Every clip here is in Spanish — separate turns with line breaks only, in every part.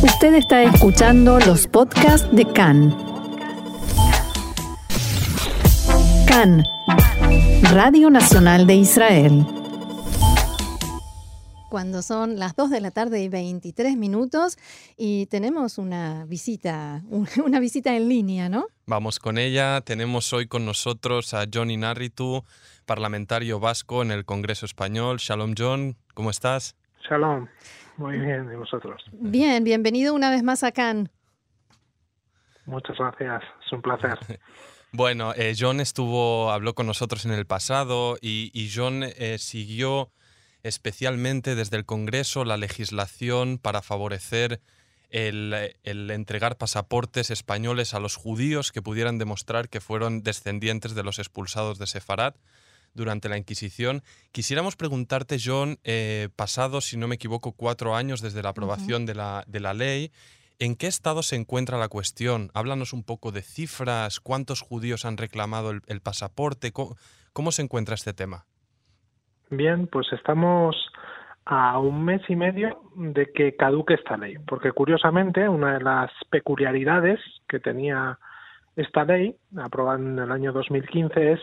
Usted está escuchando los podcasts de CAN. CAN, Radio Nacional de Israel.
Cuando son las 2 de la tarde y 23 minutos y tenemos una visita, una visita en línea, ¿no?
Vamos con ella. Tenemos hoy con nosotros a Johnny Narritu, parlamentario vasco en el Congreso Español. Shalom John, ¿cómo estás?
Shalom, muy bien, ¿y vosotros?
Bien, bienvenido una vez más a Cannes.
Muchas gracias, es un placer.
Bueno, eh, John estuvo, habló con nosotros en el pasado y, John eh, siguió especialmente desde el Congreso la legislación para favorecer el, el, entregar pasaportes españoles a los judíos que pudieran demostrar que fueron descendientes de los expulsados de Sefarad durante la Inquisición. Quisiéramos preguntarte, John, eh, pasado, si no me equivoco, cuatro años desde la aprobación de, la, de la ley, ¿en qué estado se encuentra la cuestión? Háblanos un poco de cifras, cuántos judíos han reclamado el, pasaporte, ¿Cómo, se encuentra este tema?
Bien, pues estamos a un mes y medio de que caduque esta ley, porque curiosamente una de las peculiaridades que tenía esta ley, aprobada en el año 2015, es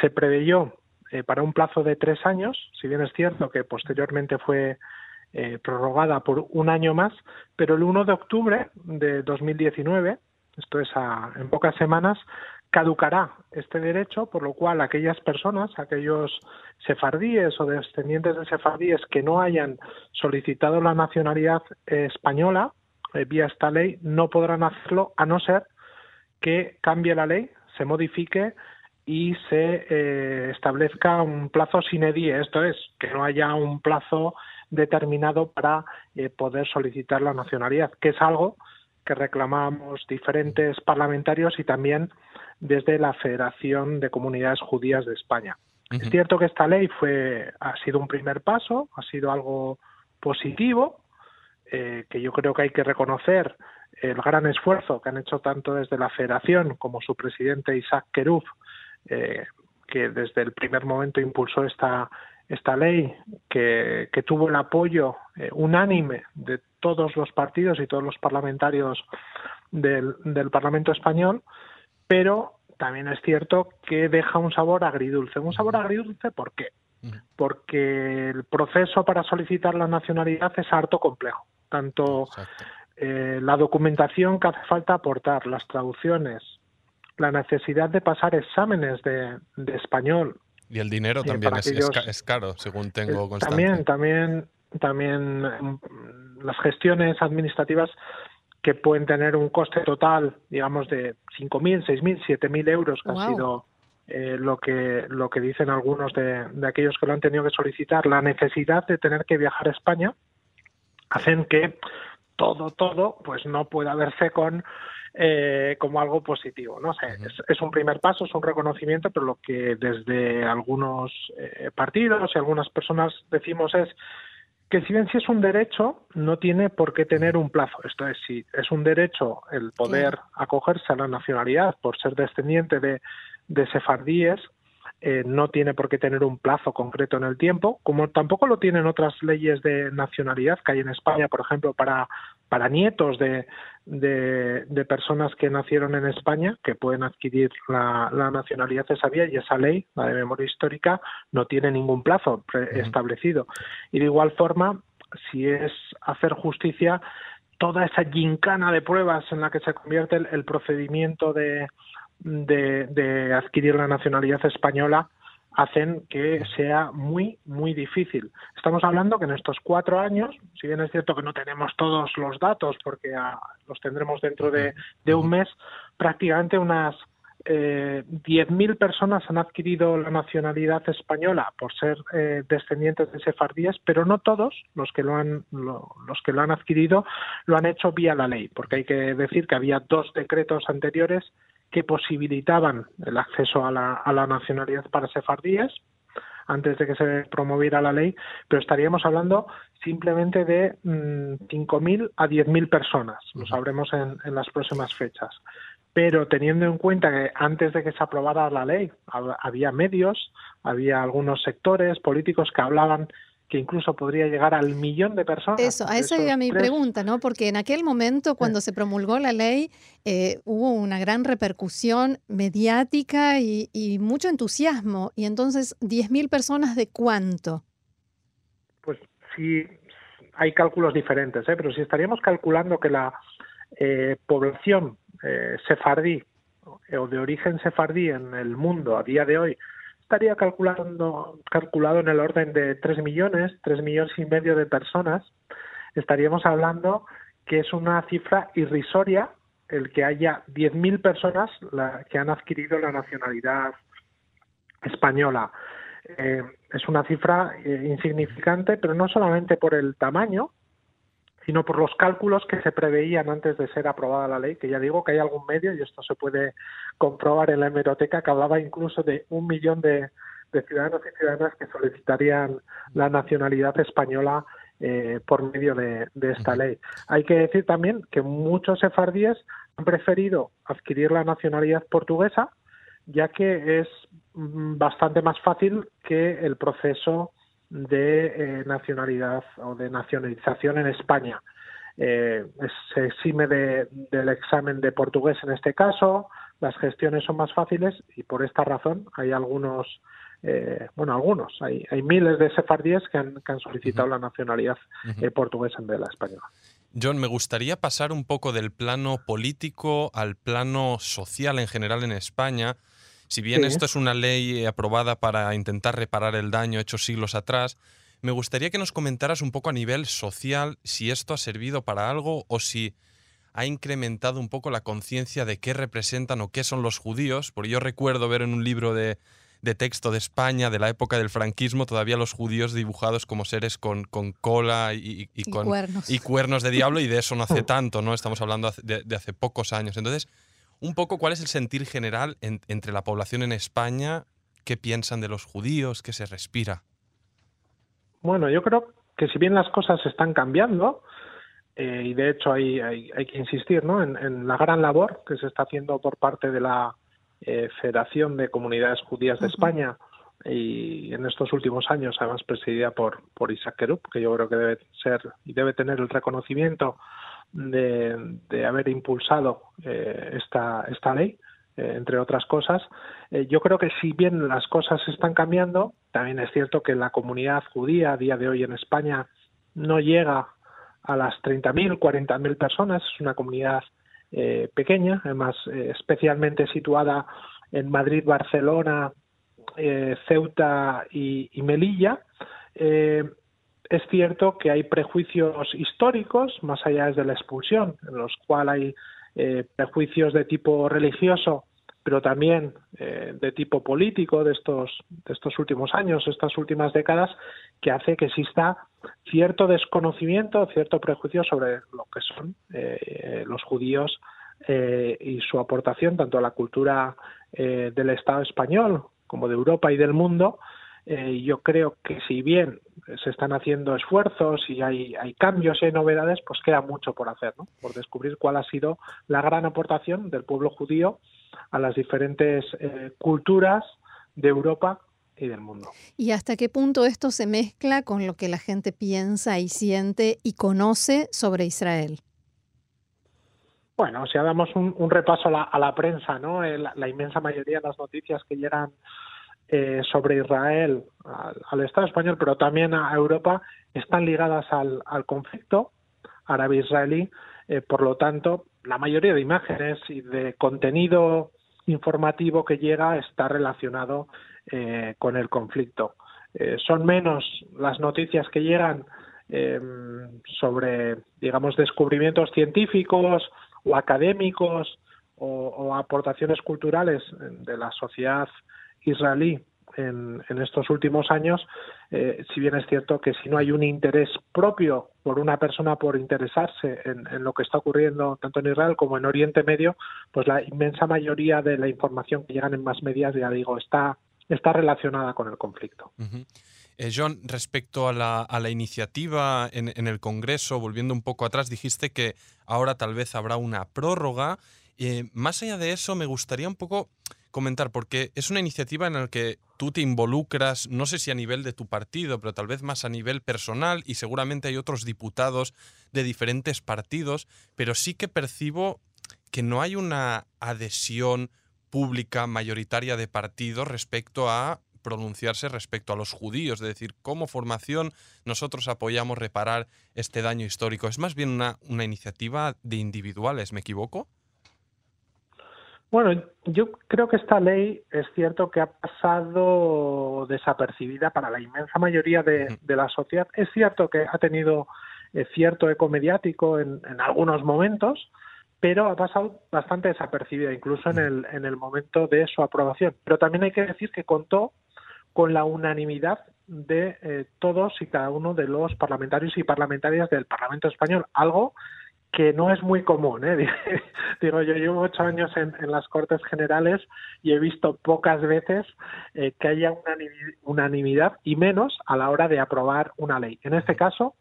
se preveyó eh, para un plazo de tres años, si bien es cierto que posteriormente fue eh, prorrogada por un año más, pero el 1 de octubre de 2019, esto es en pocas semanas, caducará este derecho, por lo cual aquellas personas, aquellos sefardíes o descendientes de sefardíes que no hayan solicitado la nacionalidad española eh, vía esta ley, no podrán hacerlo a no ser que cambie la ley, se modifique y se eh, establezca un plazo sine die, esto es, que no haya un plazo determinado para eh, poder solicitar la nacionalidad, que es algo que reclamamos diferentes parlamentarios y también desde la Federación de Comunidades Judías de España. Es cierto que esta ley fue ha sido un primer paso, ha sido algo positivo, eh, que yo creo que hay que reconocer el gran esfuerzo que han hecho tanto desde la Federación como su presidente Isaac Keruf eh, que desde el primer momento impulsó esta, esta ley, que, tuvo el apoyo eh, unánime de todos los partidos y todos los parlamentarios del, Parlamento español, pero también es cierto que deja un sabor agridulce. ¿Un sabor agridulce por qué? Porque el proceso para solicitar la nacionalidad es harto complejo. Tanto eh, la documentación que hace falta aportar, las traducciones, la necesidad de pasar exámenes de, español.
Y el dinero también es, caro, según tengo
constancia. También, también, también mm, las gestiones administrativas que pueden tener un coste total, digamos, de 5.000, 6.000, 7.000 euros, que ha sido eh, lo que lo que dicen algunos de, de, aquellos que lo han tenido que solicitar, la necesidad de tener que viajar a España, hacen que todo, todo, pues no pueda verse con eh, como algo positivo. ¿no? es, un primer paso, es un reconocimiento, pero lo que desde algunos eh, partidos y algunas personas decimos es que si bien si es un derecho, no tiene por qué tener un plazo. Esto es, si es un derecho el poder acogerse a la nacionalidad por ser descendiente de, de sefardíes, eh, no tiene por qué tener un plazo concreto en el tiempo, como tampoco lo tienen otras leyes de nacionalidad que hay en España, por ejemplo, para, para nietos de, de, personas que nacieron en España, que pueden adquirir la, nacionalidad esa vía, y esa ley, la de memoria histórica, no tiene ningún plazo establecido. Y de igual forma, si es hacer justicia, toda esa gincana de pruebas en la que se convierte el procedimiento de, de, adquirir la nacionalidad española hacen que sea muy, muy difícil. Estamos hablando que en estos cuatro años, si bien es cierto que no tenemos todos los datos porque ah, los tendremos dentro de, un mes, prácticamente unas eh, 10.000 personas han adquirido la nacionalidad española por ser eh, descendientes de sefardíes, pero no todos los que lo han los que lo han adquirido lo han hecho vía la ley, porque hay que decir que había dos decretos anteriores que posibilitaban el acceso a la, a la nacionalidad para sefardíes antes de que se promoviera la ley, pero estaríamos hablando simplemente de 5.000 mm, a 10.000 personas, lo sabremos en, en, las próximas fechas. Pero teniendo en cuenta que antes de que se aprobara la ley había medios, había algunos sectores políticos que hablaban que incluso podría llegar al millón de personas.
Eso, a esa era mi pregunta, ¿no? Porque en aquel momento, cuando se promulgó la ley, eh, hubo una gran repercusión mediática y, mucho entusiasmo. Y entonces, ¿10.000 personas de cuánto?
Pues sí, hay cálculos diferentes, ¿eh? pero si estaríamos calculando que la eh, población eh, sefardí o de origen sefardí en el mundo a día de hoy estaría calculando, calculado en el orden de 3 millones, 3 millones y medio de personas, estaríamos hablando que es una cifra irrisoria el que haya 10.000 personas que han adquirido la nacionalidad española. Eh, es una cifra eh, insignificante, pero no solamente por el tamaño, sino por los cálculos que se preveían antes de ser aprobada la ley, que ya digo que hay algún medio, y esto se puede comprobar en la hemeroteca, que hablaba incluso de un millón de, ciudadanos y ciudadanas que solicitarían la nacionalidad española eh, por medio de, esta ley. Hay que decir también que muchos sefardíes han preferido adquirir la nacionalidad portuguesa, ya que es mm, bastante más fácil que el proceso de eh, nacionalidad o de nacionalización en España. Eh, se exime del examen de portugués en este caso, las gestiones son más fáciles y por esta razón hay algunos, eh, bueno, algunos, hay, hay miles de sefardíes que han, solicitado la nacionalidad portuguesa en vez de la española.
John, me gustaría pasar un poco del plano político al plano social en general en España. Si bien esto es una ley aprobada para intentar reparar el daño hecho siglos atrás, me gustaría que nos comentaras un poco a nivel social si esto ha servido para algo o si ha incrementado un poco la conciencia de qué representan o qué son los judíos, porque yo recuerdo ver en un libro de, texto de España de la época del franquismo todavía los judíos dibujados como seres con, cola y, con
cuernos.
y cuernos de diablo y de eso no hace tanto, ¿no? Estamos hablando de, de hace pocos años. Entonces, un poco cuál es el sentir general entre la población en España, qué piensan de los judíos, qué se respira.
Bueno, yo creo que si bien las cosas están cambiando, eh, y de hecho hay, hay, que insistir ¿no? en, la gran labor que se está haciendo por parte de la eh, Federación de Comunidades Judías de España y en estos últimos años, además presidida por, por Isaac Kerup, que yo creo que debe ser y debe tener el reconocimiento de, haber impulsado eh, esta, esta ley, eh, entre otras cosas. Eh, yo creo que si bien las cosas están cambiando, también es cierto que la comunidad judía a día de hoy en España no llega a las 30.000, 40.000 personas, es una comunidad pequeña, además especialmente situada en Madrid, Barcelona, Ceuta y Melilla. Es cierto que hay prejuicios históricos, más allá de la expulsión, en los cuales hay eh, prejuicios de tipo religioso, pero también eh, de tipo político de estos, últimos años, estas últimas décadas, que hace que exista cierto desconocimiento, cierto prejuicio sobre lo que son eh, los judíos y su aportación tanto a la cultura del Estado español como de Europa y del mundo, eh, yo creo que si bien se están haciendo esfuerzos y hay, hay cambios y hay novedades, pues queda mucho por hacer, ¿no? por descubrir cuál ha sido la gran aportación del pueblo judío a las diferentes eh, culturas de Europa y del mundo.
¿Y hasta qué punto esto se mezcla con lo que la gente piensa y siente y conoce sobre Israel?
Bueno, si damos un, repaso a la, a la prensa, ¿no? Eh, la, inmensa mayoría de las noticias que llegan eh, sobre Israel, al, Estado español, pero también a Europa, están ligadas al, conflicto árabe-israelí. Eh, por lo tanto, la mayoría de imágenes y de contenido informativo que llega está relacionado eh, con el conflicto. son menos las noticias que llegan em, sobre, digamos, descubrimientos científicos o académicos o aportaciones culturales de la sociedad israelí en, estos últimos años, eh, si bien es cierto que si no hay un interés propio por una persona por interesarse en, lo que está ocurriendo tanto en Israel como en Oriente Medio, pues la inmensa mayoría de la información que llegan en más medias, ya digo, está, está relacionada con el conflicto.
Eh, John, respecto a la, iniciativa en, en, el Congreso, volviendo un poco atrás, dijiste que ahora tal vez habrá una prórroga. Eh, más allá de eso, me gustaría un poco comentar, porque es una iniciativa en la que tú te involucras, no sé si a nivel de tu partido, pero tal vez más a nivel personal, y seguramente hay otros diputados de diferentes partidos, pero sí que percibo que no hay una adhesión pública mayoritaria de partidos respecto a pronunciarse respecto a los judíos, es decir, como formación nosotros apoyamos reparar este daño histórico. ¿Es más bien una, una iniciativa de individuales, me equivoco?
Bueno, yo creo que esta ley es cierto que ha pasado desapercibida para la inmensa mayoría de, la sociedad. Es cierto que ha tenido eh, cierto eco mediático en, en, algunos momentos, pero ha pasado bastante desapercibida, incluso en el, en el momento de su aprobación. Pero también hay que decir que contó con la unanimidad de eh, todos y cada uno de los parlamentarios y parlamentarias del Parlamento español, algo que no es muy común. ¿eh? Digo, yo llevo ocho años en, las Cortes Generales y he visto pocas veces eh, que haya unanimidad y menos a la hora de aprobar una ley. En este caso,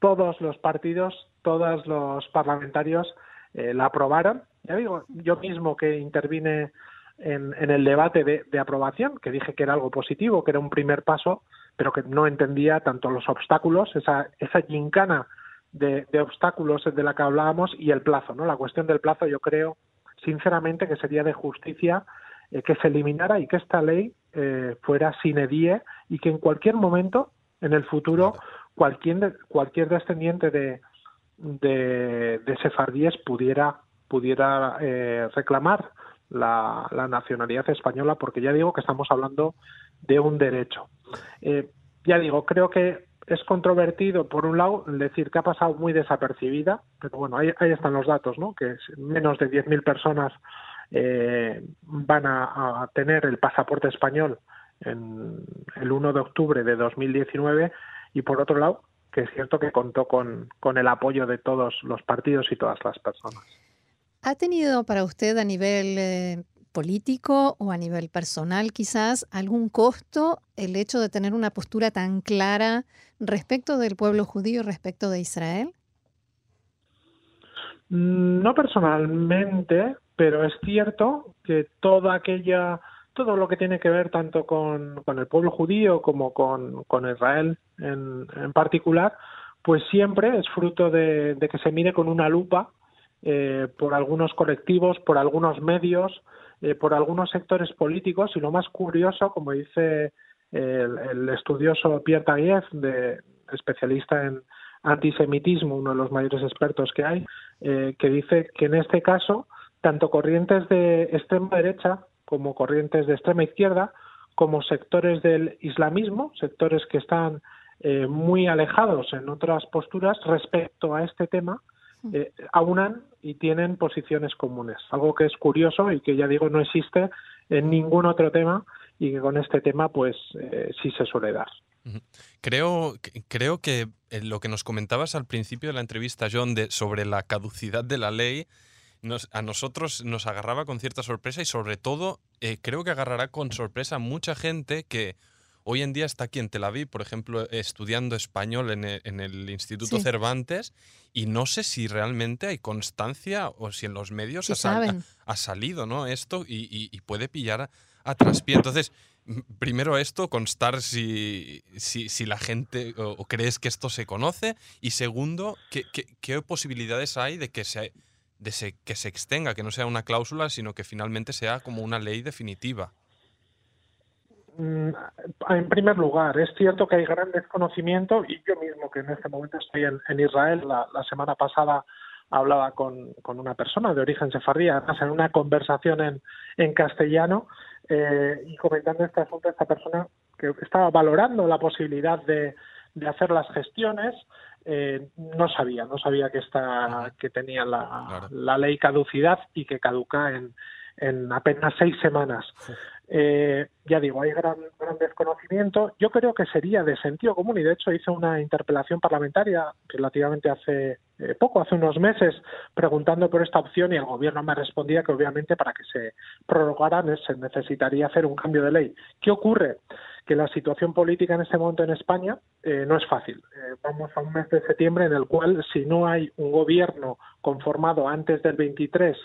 todos los partidos, todos los parlamentarios eh, la aprobaron. Ya digo, yo mismo que intervine en, el debate de, aprobación, que dije que era algo positivo, que era un primer paso, pero que no entendía tanto los obstáculos, esa, esa gincana de, obstáculos de la que hablábamos y el plazo, ¿no? La cuestión del plazo yo creo sinceramente que sería de justicia eh, que se eliminara y que esta ley eh, fuera sine die y que en cualquier momento en el futuro cualquier cualquier descendiente de de, de sefardíes pudiera pudiera eh, reclamar la, nacionalidad española, porque ya digo que estamos hablando de un derecho. Eh, ya digo, creo que es controvertido, por un lado, decir que ha pasado muy desapercibida, pero bueno, ahí, están los datos, ¿no? Que menos de 10.000 personas eh, van a, tener el pasaporte español en el 1 de octubre de 2019 y por otro lado, que es cierto que contó con, el apoyo de todos los partidos y todas las personas.
¿Ha tenido para usted a nivel eh, político o a nivel personal quizás algún costo el hecho de tener una postura tan clara respecto del pueblo judío, respecto de Israel?
Mm, no personalmente, pero es cierto que toda aquella, todo lo que tiene que ver tanto con, el pueblo judío como con, Israel en, particular, pues siempre es fruto de, de que se mire con una lupa eh, por algunos colectivos, por algunos medios, eh, por algunos sectores políticos y lo más curioso, como dice el, estudioso Pierre Taguieff, de, especialista en antisemitismo, uno de los mayores expertos que hay, eh, que dice que en este caso tanto corrientes de extrema derecha como corrientes de extrema izquierda, como sectores del islamismo, sectores que están muy alejados en otras posturas respecto a este tema, eh, aunan y tienen posiciones comunes, algo que es curioso y que ya digo no existe en ningún otro tema y que con este tema pues eh, sí se suele dar.
Creo, creo que eh, lo que nos comentabas al principio de la entrevista, John, de, sobre la caducidad de la ley, a nosotros nos agarraba con cierta sorpresa y sobre todo creo que agarrará con sorpresa a mucha gente que Hoy en día está aquí en Tel Aviv, por ejemplo, estudiando español en el, Instituto Cervantes y no sé si realmente hay constancia o si en los medios ha, salido ¿no? esto y, puede pillar a, traspié. Entonces, primero esto, constar si, si, la gente o, crees que esto se conoce y segundo, ¿qué, qué, posibilidades hay de que se, de que se extenga, que no sea una cláusula, sino que finalmente sea como una ley definitiva.
Mm, en primer lugar, es cierto que hay gran desconocimiento y yo mismo que en este momento estoy en, Israel, la, semana pasada hablaba con, una persona de origen sefardí, además en una conversación en, en castellano eh, y comentando este asunto, esta persona que estaba valorando la posibilidad de, de hacer las gestiones, eh, no sabía, no sabía que, esta, que tenía la, la ley caducidad y que caduca en, en apenas seis semanas. Eh, ya digo, hay gran, gran desconocimiento. Yo creo que sería de sentido común y de hecho hice una interpelación parlamentaria relativamente hace eh, poco, hace unos meses, preguntando por esta opción y el gobierno me respondía que obviamente para que se prorrogaran se necesitaría hacer un cambio de ley. ¿Qué ocurre? Que la situación política en este momento en España eh, no es fácil. Eh, vamos a un mes de septiembre en el cual, si no hay un gobierno conformado antes del 23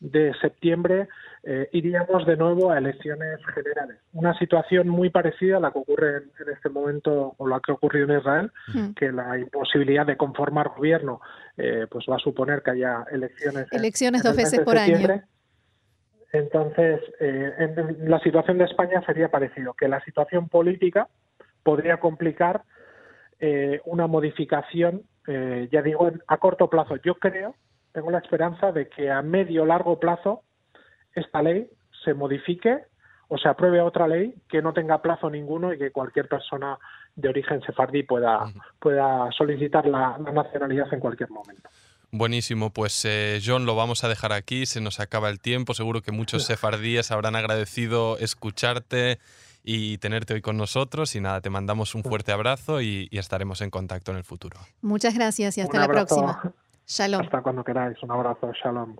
de septiembre, eh, iríamos de nuevo a elecciones generales. Una situación muy parecida a la que ocurre en, este momento o la que ha ocurrido en Israel, mm. que la imposibilidad de conformar gobierno pues va a suponer que haya elecciones.
Elecciones dos veces por año.
Entonces, eh, la situación de España sería parecido, que la situación política podría complicar eh, una modificación, eh, ya digo, a corto plazo. Yo creo, tengo la esperanza de que a medio largo plazo esta ley se modifique o se apruebe otra ley que no tenga plazo ninguno y que cualquier persona de origen sefardí pueda, pueda solicitar la nacionalidad en cualquier momento.
Buenísimo, pues eh, John, lo vamos a dejar aquí, se nos acaba el tiempo, seguro que muchos sefardíes habrán agradecido escucharte y tenerte hoy con nosotros y nada, te mandamos un fuerte abrazo y, estaremos en contacto en el futuro.
Muchas gracias y hasta la próxima.
Shalom. Hasta cuando queráis, un abrazo, shalom.